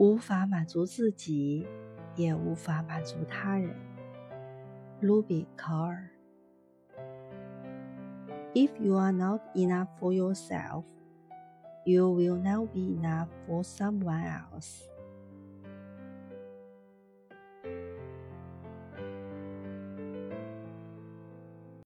无法满足自己，也无法满足他人。卢比·考尔。If you are not enough for yourself, you will not be enough for someone else.